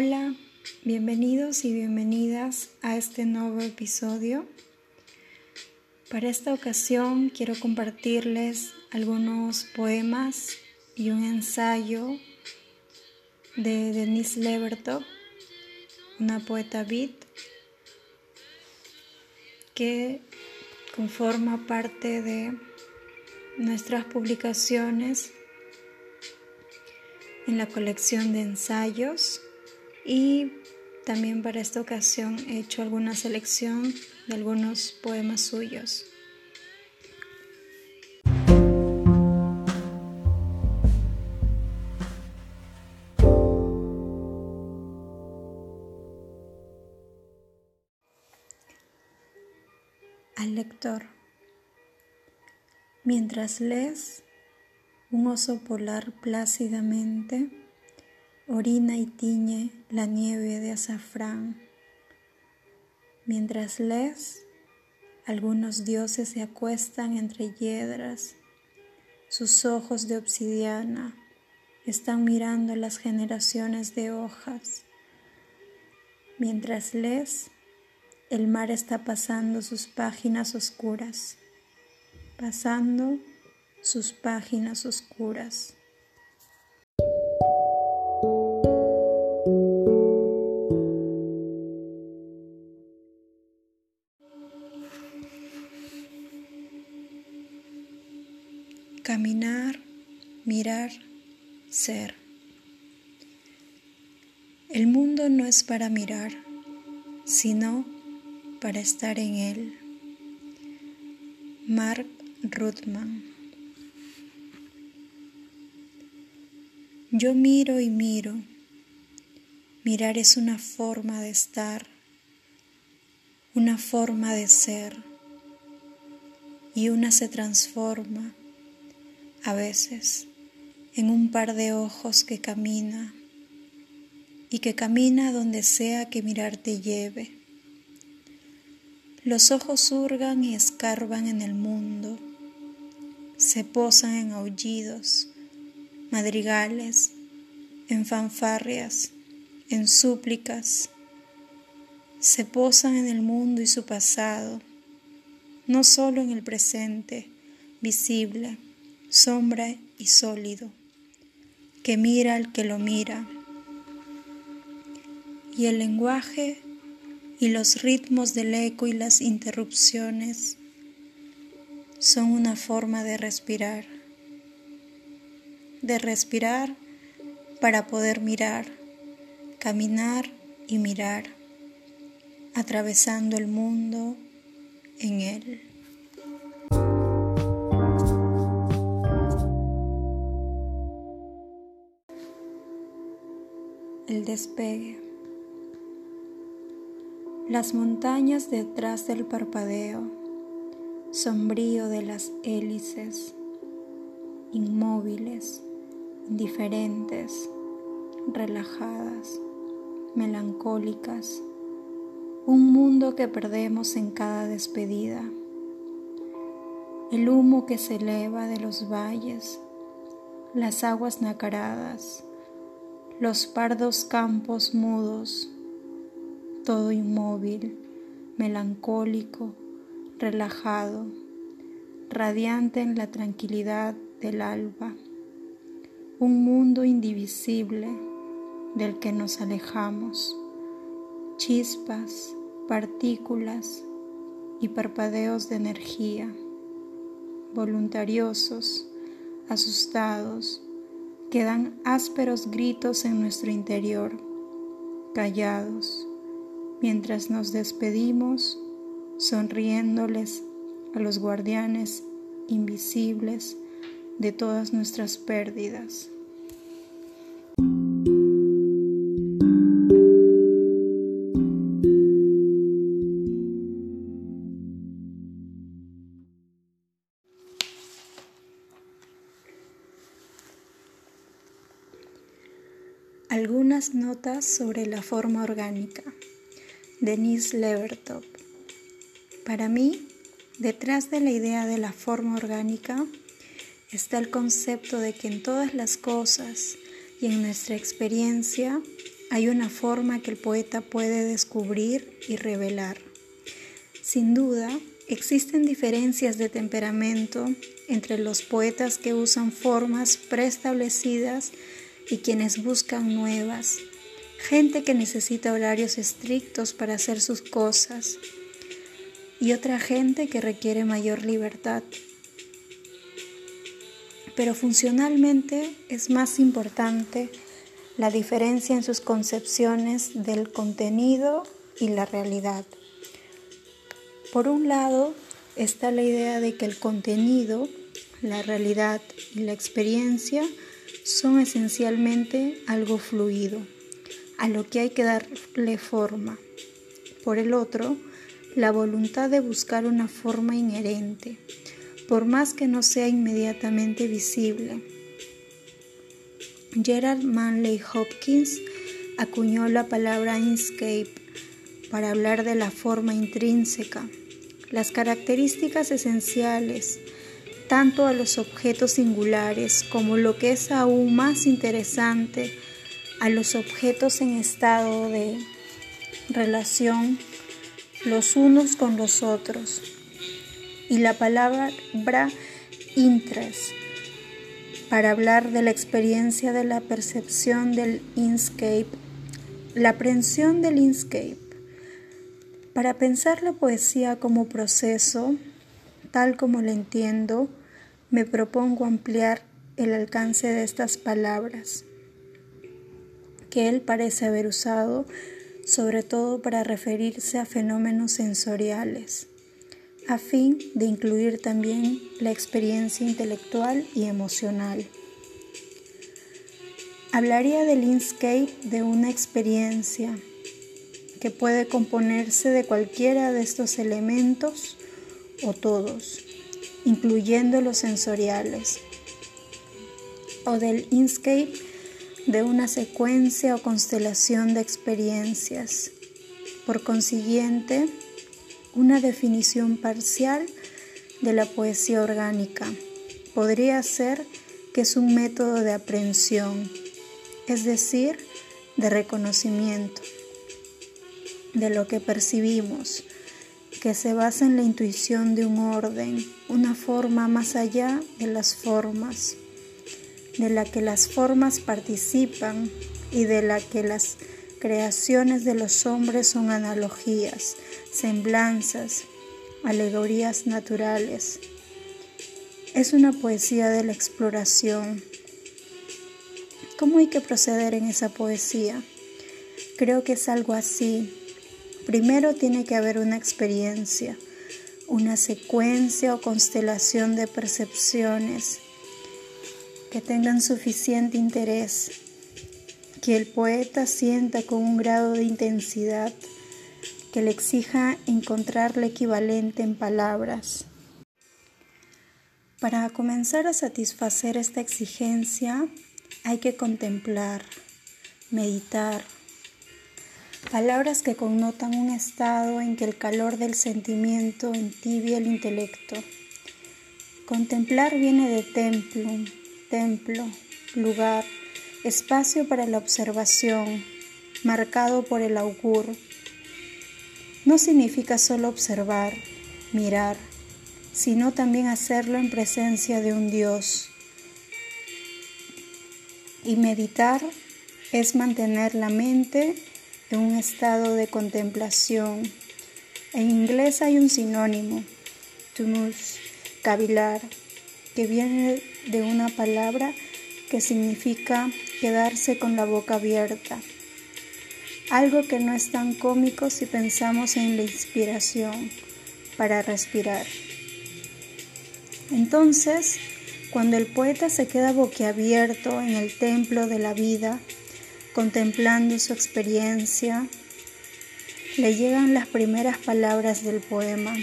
Hola, bienvenidos y bienvenidas a este nuevo episodio. Para esta ocasión quiero compartirles algunos poemas y un ensayo de Denise Levertov, una poeta beat que conforma parte de nuestras publicaciones en la colección de ensayos y también para esta ocasión he hecho alguna selección de algunos poemas suyos. Al lector. Mientras lees, un oso polar plácidamente orina y tiñe la nieve de azafrán. Mientras lees, algunos dioses se acuestan entre hiedras, sus ojos de obsidiana están mirando las generaciones de hojas. Mientras lees, el mar está pasando sus páginas oscuras, pasando sus páginas oscuras. Ser. El mundo no es para mirar, sino para estar en él. Mark Ruthman. Yo miro y miro. Mirar es una forma de estar, una forma de ser, y una se transforma a veces en un par de ojos que camina y que camina donde sea que mirarte lleve. Los ojos hurgan y escarban en el mundo, se posan en aullidos, madrigales, en fanfarrias, en súplicas, se posan en el mundo y su pasado, no solo en el presente, visible, sombra y sólido, que mira al que lo mira. Y el lenguaje y los ritmos del eco y las interrupciones son una forma de respirar, de respirar para poder mirar, caminar y mirar, atravesando el mundo en él. El despegue. Las montañas detrás del parpadeo, sombrío de las hélices, inmóviles, indiferentes, relajadas, melancólicas, un mundo que perdemos en cada despedida, el humo que se eleva de los valles, las aguas nacaradas, los pardos campos mudos, todo inmóvil, melancólico, relajado, radiante en la tranquilidad del alba, un mundo indivisible del que nos alejamos, chispas, partículas y parpadeos de energía, voluntariosos, asustados, que dan ásperos gritos en nuestro interior, callados, mientras nos despedimos, sonriéndoles a los guardianes invisibles de todas nuestras pérdidas. Sobre la forma orgánica. Denise Levertop. Para mí, detrás de la idea de la forma orgánica está el concepto de que en todas las cosas y en nuestra experiencia hay una forma que el poeta puede descubrir y revelar. Sin duda, existen diferencias de temperamento entre los poetas que usan formas preestablecidas y quienes buscan nuevas gente que necesita horarios estrictos para hacer sus cosas y otra gente que requiere mayor libertad. Pero funcionalmente es más importante la diferencia en sus concepciones del contenido y la realidad. Por un lado está la idea de que el contenido, la realidad y la experiencia son esencialmente algo fluido a lo que hay que darle forma. Por el otro, la voluntad de buscar una forma inherente, por más que no sea inmediatamente visible. Gerard Manley Hopkins acuñó la palabra inscape para hablar de la forma intrínseca, las características esenciales, tanto a los objetos singulares como lo que es aún más interesante, a los objetos en estado de relación los unos con los otros. Y la palabra interest para hablar de la experiencia de la percepción del inscape, la aprensión del inscape. Para pensar la poesía como proceso, tal como lo entiendo, me propongo ampliar el alcance de estas palabras que él parece haber usado sobre todo para referirse a fenómenos sensoriales, a fin de incluir también la experiencia intelectual y emocional. Hablaría del inscape de una experiencia que puede componerse de cualquiera de estos elementos o todos, incluyendo los sensoriales, o del inscape de una secuencia o constelación de experiencias. Por consiguiente, una definición parcial de la poesía orgánica podría ser que es un método de aprehensión, es decir, de reconocimiento de lo que percibimos, que se basa en la intuición de un orden, una forma más allá de las formas de la que las formas participan y de la que las creaciones de los hombres son analogías, semblanzas, alegorías naturales. Es una poesía de la exploración. ¿Cómo hay que proceder en esa poesía? Creo que es algo así. Primero tiene que haber una experiencia, una secuencia o constelación de percepciones que tengan suficiente interés, que el poeta sienta con un grado de intensidad que le exija encontrar el equivalente en palabras. Para comenzar a satisfacer esta exigencia hay que contemplar, meditar, palabras que connotan un estado en que el calor del sentimiento entibia el intelecto. Contemplar viene de templum, templo, lugar, espacio para la observación, marcado por el augur. No significa solo observar, mirar, sino también hacerlo en presencia de un Dios. Y meditar es mantener la mente en un estado de contemplación. En inglés hay un sinónimo, tumus, cavilar, que viene de una palabra que significa quedarse con la boca abierta. Algo que no es tan cómico si pensamos en la inspiración para respirar. Entonces, cuando el poeta se queda boquiabierto en el templo de la vida, contemplando su experiencia, le llegan las primeras palabras del poema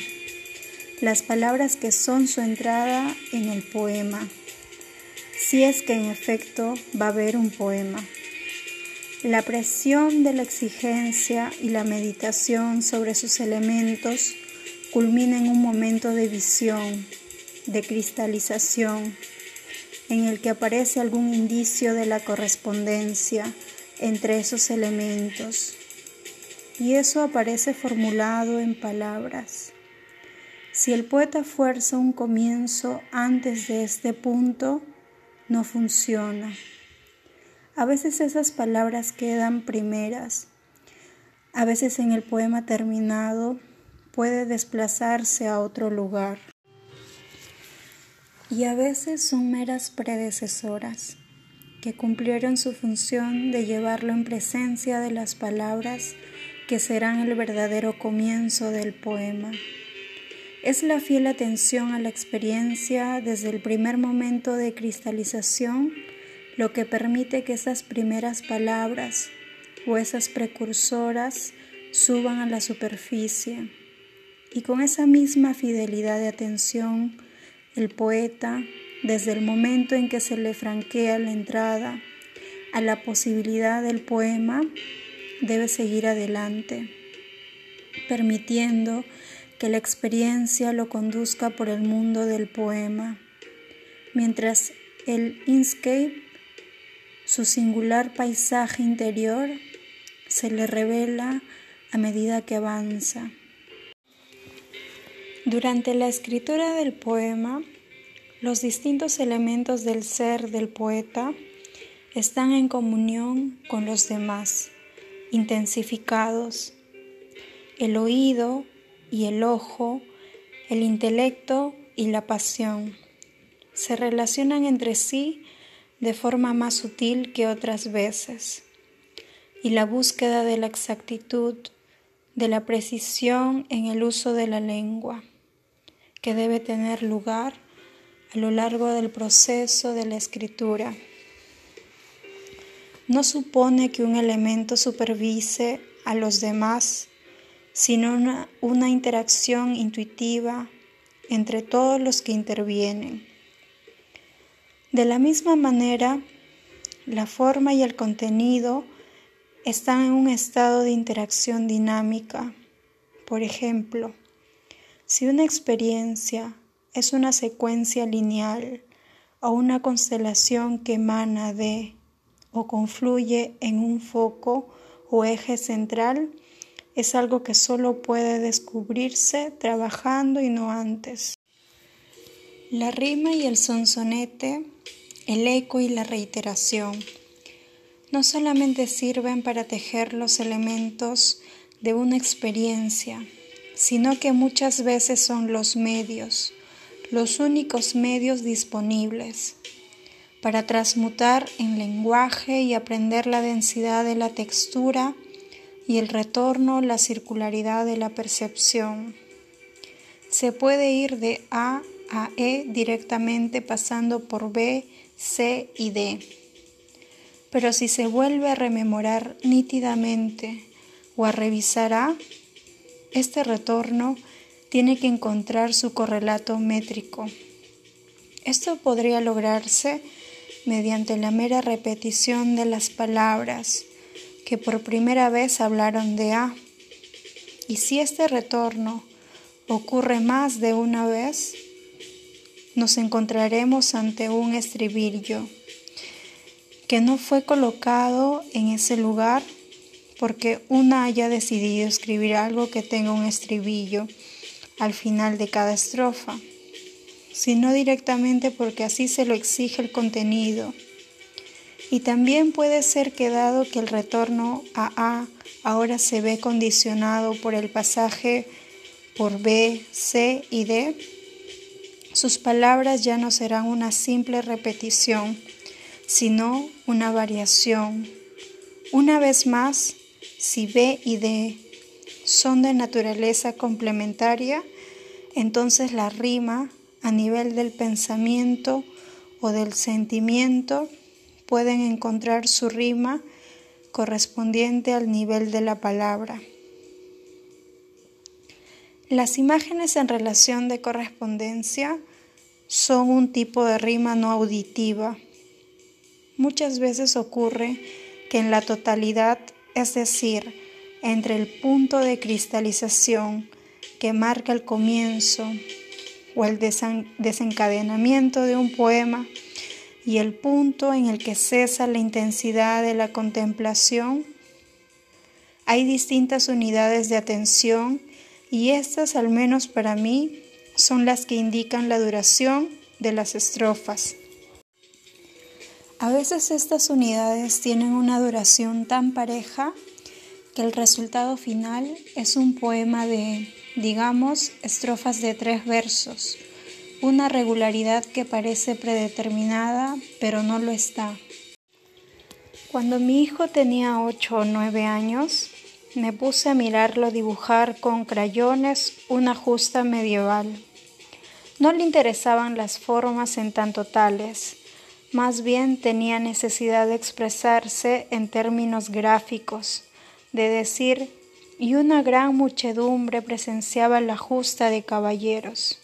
las palabras que son su entrada en el poema, si es que en efecto va a haber un poema. La presión de la exigencia y la meditación sobre sus elementos culmina en un momento de visión, de cristalización, en el que aparece algún indicio de la correspondencia entre esos elementos. Y eso aparece formulado en palabras. Si el poeta fuerza un comienzo antes de este punto, no funciona. A veces esas palabras quedan primeras. A veces en el poema terminado puede desplazarse a otro lugar. Y a veces son meras predecesoras que cumplieron su función de llevarlo en presencia de las palabras que serán el verdadero comienzo del poema. Es la fiel atención a la experiencia desde el primer momento de cristalización lo que permite que esas primeras palabras o esas precursoras suban a la superficie. Y con esa misma fidelidad de atención, el poeta, desde el momento en que se le franquea la entrada a la posibilidad del poema, debe seguir adelante, permitiendo que la experiencia lo conduzca por el mundo del poema, mientras el inscape su singular paisaje interior se le revela a medida que avanza. Durante la escritura del poema, los distintos elementos del ser del poeta están en comunión con los demás, intensificados. El oído y el ojo, el intelecto y la pasión se relacionan entre sí de forma más sutil que otras veces, y la búsqueda de la exactitud, de la precisión en el uso de la lengua, que debe tener lugar a lo largo del proceso de la escritura. No supone que un elemento supervise a los demás, sino una, interacción intuitiva entre todos los que intervienen de la misma manera, la forma y el contenido están en un estado de interacción dinámica. Por ejemplo, si una experiencia es una secuencia lineal o una constelación que emana de o confluye en un foco o eje central, es algo que solo puede descubrirse trabajando y no antes. La rima y el sonsonete el eco y la reiteración no solamente sirven para tejer los elementos de una experiencia, sino que muchas veces son los medios, los únicos medios disponibles para transmutar en lenguaje y aprender la densidad de la textura y el retorno, la circularidad de la percepción. Se puede ir de A a E directamente pasando por B C y D. Pero si se vuelve a rememorar nítidamente o a revisar A, este retorno tiene que encontrar su correlato métrico. Esto podría lograrse mediante la mera repetición de las palabras que por primera vez hablaron de A. Y si este retorno ocurre más de una vez, nos encontraremos ante un estribillo que no fue colocado en ese lugar porque una haya decidido escribir algo que tenga un estribillo al final de cada estrofa, sino directamente porque así se lo exige el contenido. Y también puede ser que dado que el retorno a A ahora se ve condicionado por el pasaje por B, C y D, sus palabras ya no serán una simple repetición, sino una variación. Una vez más, si B y D son de naturaleza complementaria, entonces la rima a nivel del pensamiento o del sentimiento pueden encontrar su rima correspondiente al nivel de la palabra. Las imágenes en relación de correspondencia son un tipo de rima no auditiva. Muchas veces ocurre que en la totalidad, es decir, entre el punto de cristalización que marca el comienzo o el desencadenamiento de un poema y el punto en el que cesa la intensidad de la contemplación, hay distintas unidades de atención y estas, al menos para mí, son las que indican la duración de las estrofas. A veces estas unidades tienen una duración tan pareja que el resultado final es un poema de, digamos, estrofas de tres versos, una regularidad que parece predeterminada, pero no lo está. Cuando mi hijo tenía ocho o nueve años, me puse a mirarlo dibujar con crayones una justa medieval. No le interesaban las formas en tanto tales, más bien tenía necesidad de expresarse en términos gráficos, de decir, y una gran muchedumbre presenciaba la justa de caballeros.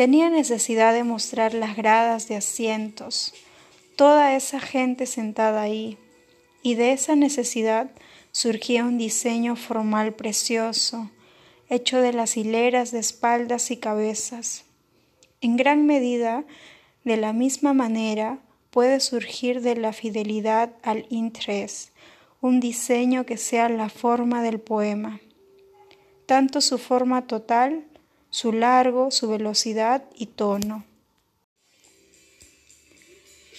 Tenía necesidad de mostrar las gradas de asientos, toda esa gente sentada ahí, y de esa necesidad surgía un diseño formal precioso, hecho de las hileras de espaldas y cabezas. En gran medida, de la misma manera, puede surgir de la fidelidad al interés, un diseño que sea la forma del poema, tanto su forma total, su largo, su velocidad y tono.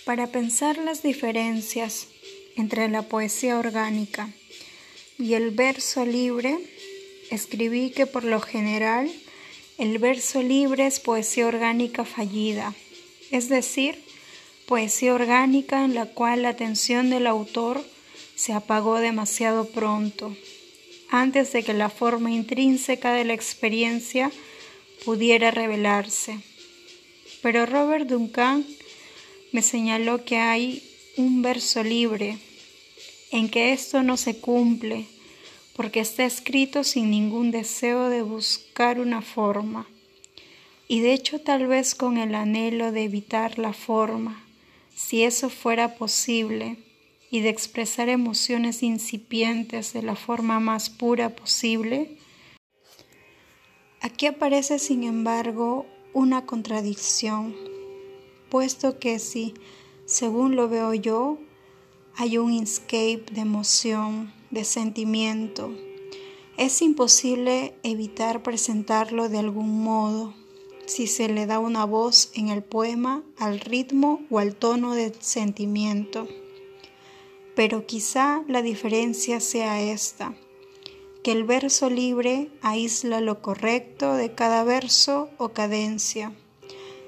Para pensar las diferencias entre la poesía orgánica y el verso libre, escribí que por lo general el verso libre es poesía orgánica fallida, es decir, poesía orgánica en la cual la atención del autor se apagó demasiado pronto, antes de que la forma intrínseca de la experiencia pudiera revelarse. Pero Robert Duncan me señaló que hay un verso libre en que esto no se cumple, porque está escrito sin ningún deseo de buscar una forma, y de hecho tal vez con el anhelo de evitar la forma, si eso fuera posible y de expresar emociones incipientes de la forma más pura posible, aquí aparece sin embargo una contradicción, puesto que si, según lo veo yo, hay un escape de emoción, de sentimiento, es imposible evitar presentarlo de algún modo si se le da una voz en el poema al ritmo o al tono de sentimiento. Pero quizá la diferencia sea esta, que el verso libre aísla lo correcto de cada verso o cadencia.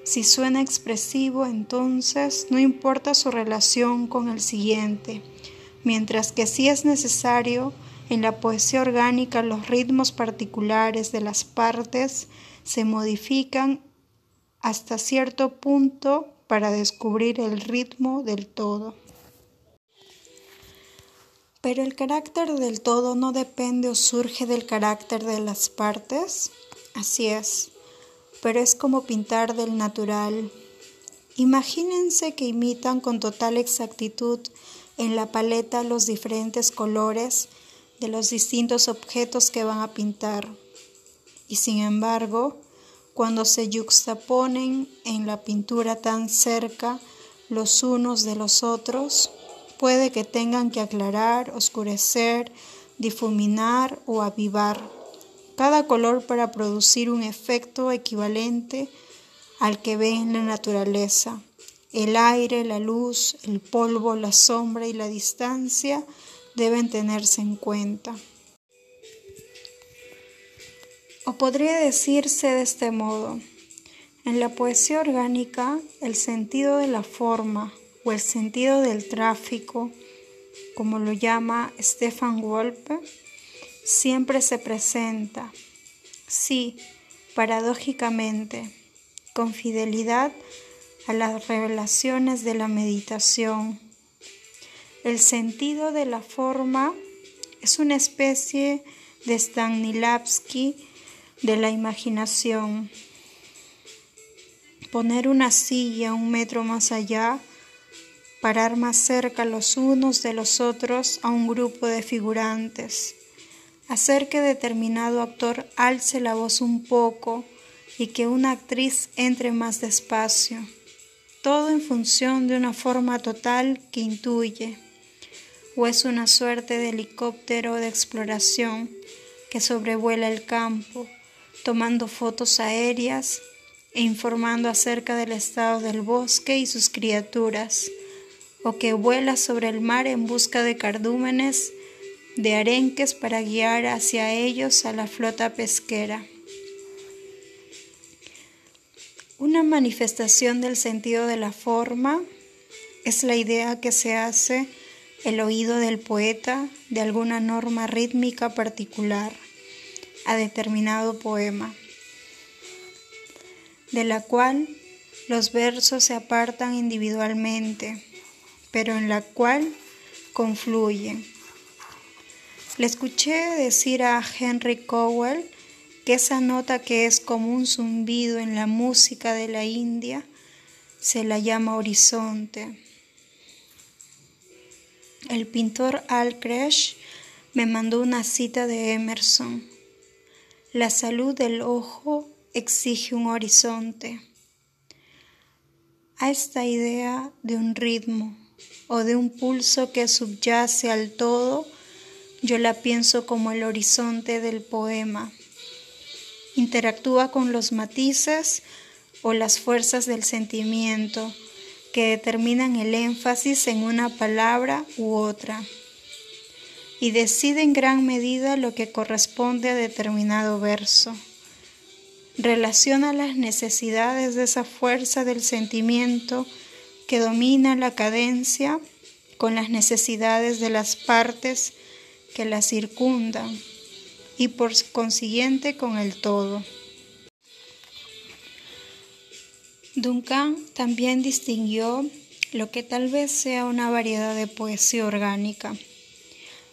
Si suena expresivo, entonces no importa su relación con el siguiente, mientras que si es necesario, en la poesía orgánica los ritmos particulares de las partes se modifican hasta cierto punto para descubrir el ritmo del todo. Pero el carácter del todo no depende o surge del carácter de las partes. Así es, pero es como pintar del natural. Imagínense que imitan con total exactitud en la paleta los diferentes colores de los distintos objetos que van a pintar. Y sin embargo, cuando se yuxtaponen en la pintura tan cerca los unos de los otros, puede que tengan que aclarar, oscurecer, difuminar o avivar cada color para producir un efecto equivalente al que ve en la naturaleza. El aire, la luz, el polvo, la sombra y la distancia deben tenerse en cuenta. O podría decirse de este modo, en la poesía orgánica el sentido de la forma, o el sentido del tráfico, como lo llama Stefan Wolpe, siempre se presenta, sí, paradójicamente, con fidelidad a las revelaciones de la meditación. El sentido de la forma es una especie de Stanislavski de la imaginación. Poner una silla un metro más allá parar más cerca los unos de los otros a un grupo de figurantes, hacer que determinado actor alce la voz un poco y que una actriz entre más despacio, todo en función de una forma total que intuye, o es una suerte de helicóptero de exploración que sobrevuela el campo, tomando fotos aéreas e informando acerca del estado del bosque y sus criaturas, o que vuela sobre el mar en busca de cardúmenes, de arenques para guiar hacia ellos a la flota pesquera. Una manifestación del sentido de la forma es la idea que se hace el oído del poeta de alguna norma rítmica particular a determinado poema, de la cual los versos se apartan individualmente, pero en la cual confluyen. Le escuché decir a Henry Cowell que esa nota que es como un zumbido en la música de la India se la llama horizonte. El pintor Al Kresh me mandó una cita de Emerson. La salud del ojo exige un horizonte. A esta idea de un ritmo o de un pulso que subyace al todo, yo la pienso como el horizonte del poema interactúa con los matices o las fuerzas del sentimiento que determinan el énfasis en una palabra u otra y decide en gran medida lo que corresponde a determinado verso. Relaciona las necesidades de esa fuerza del sentimiento que domina la cadencia con las necesidades de las partes que la circundan y por consiguiente con el todo. Duncan también distinguió lo que tal vez sea una variedad de poesía orgánica,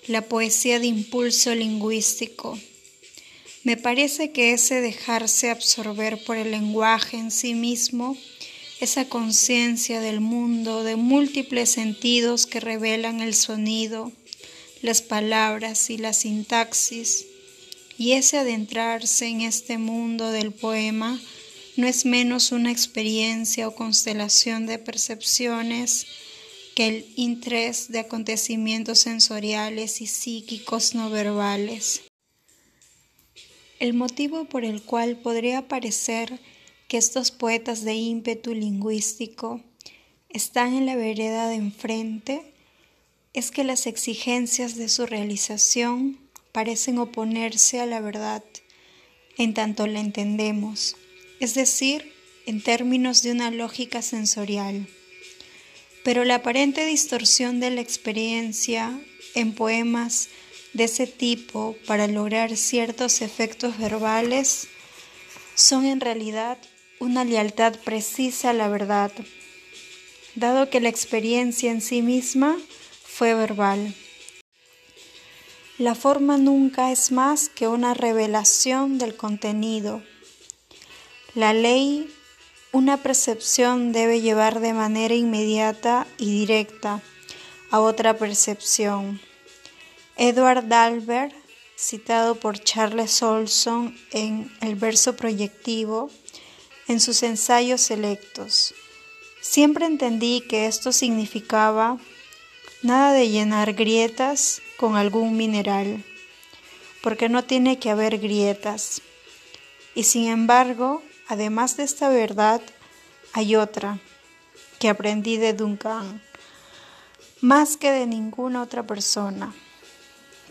la poesía de impulso lingüístico. Me parece que ese dejarse absorber por el lenguaje en sí mismo, esa conciencia del mundo de múltiples sentidos que revelan el sonido, las palabras y la sintaxis, y ese adentrarse en este mundo del poema no es menos una experiencia o constelación de percepciones que el interés de acontecimientos sensoriales y psíquicos no verbales. El motivo por el cual podría parecer que estos poetas de ímpetu lingüístico están en la vereda de enfrente es que las exigencias de su realización parecen oponerse a la verdad en tanto la entendemos, es decir, en términos de una lógica sensorial. Pero la aparente distorsión de la experiencia en poemas de ese tipo para lograr ciertos efectos verbales son en realidad una lealtad precisa a la verdad, dado que la experiencia en sí misma fue verbal. La forma nunca es más que una revelación del contenido. La ley, una percepción debe llevar de manera inmediata y directa a otra percepción. Edward Dalbert, citado por Charles Olson en El verso proyectivo, en sus ensayos selectos. Siempre entendí que esto significaba nada de llenar grietas con algún mineral, porque no tiene que haber grietas. Y sin embargo, además de esta verdad, hay otra que aprendí de Duncan, más que de ninguna otra persona,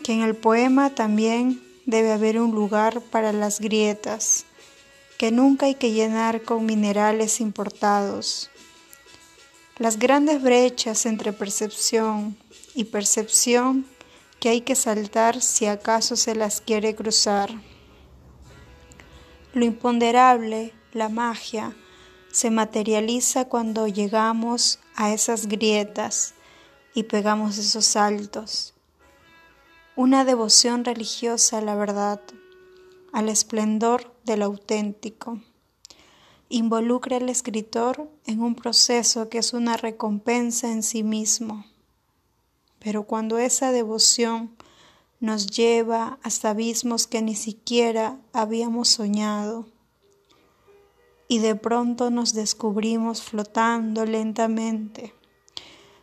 que en el poema también debe haber un lugar para las grietas, que nunca hay que llenar con minerales importados. Las grandes brechas entre percepción y percepción que hay que saltar si acaso se las quiere cruzar. Lo imponderable, la magia, se materializa cuando llegamos a esas grietas y pegamos esos saltos. Una devoción religiosa a la verdad, al esplendor del auténtico. involucra al escritor en un proceso que es una recompensa en sí mismo. Pero cuando esa devoción nos lleva hasta abismos que ni siquiera habíamos soñado, y de pronto nos descubrimos flotando lentamente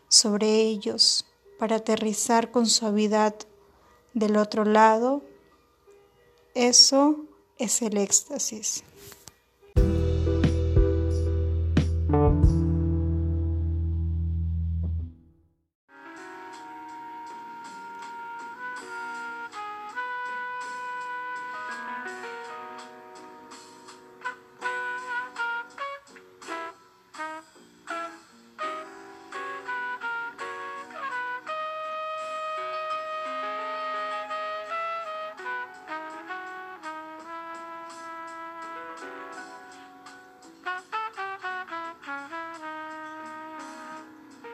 sobre ellos para aterrizar con suavidad del otro lado, eso es el éxtasis.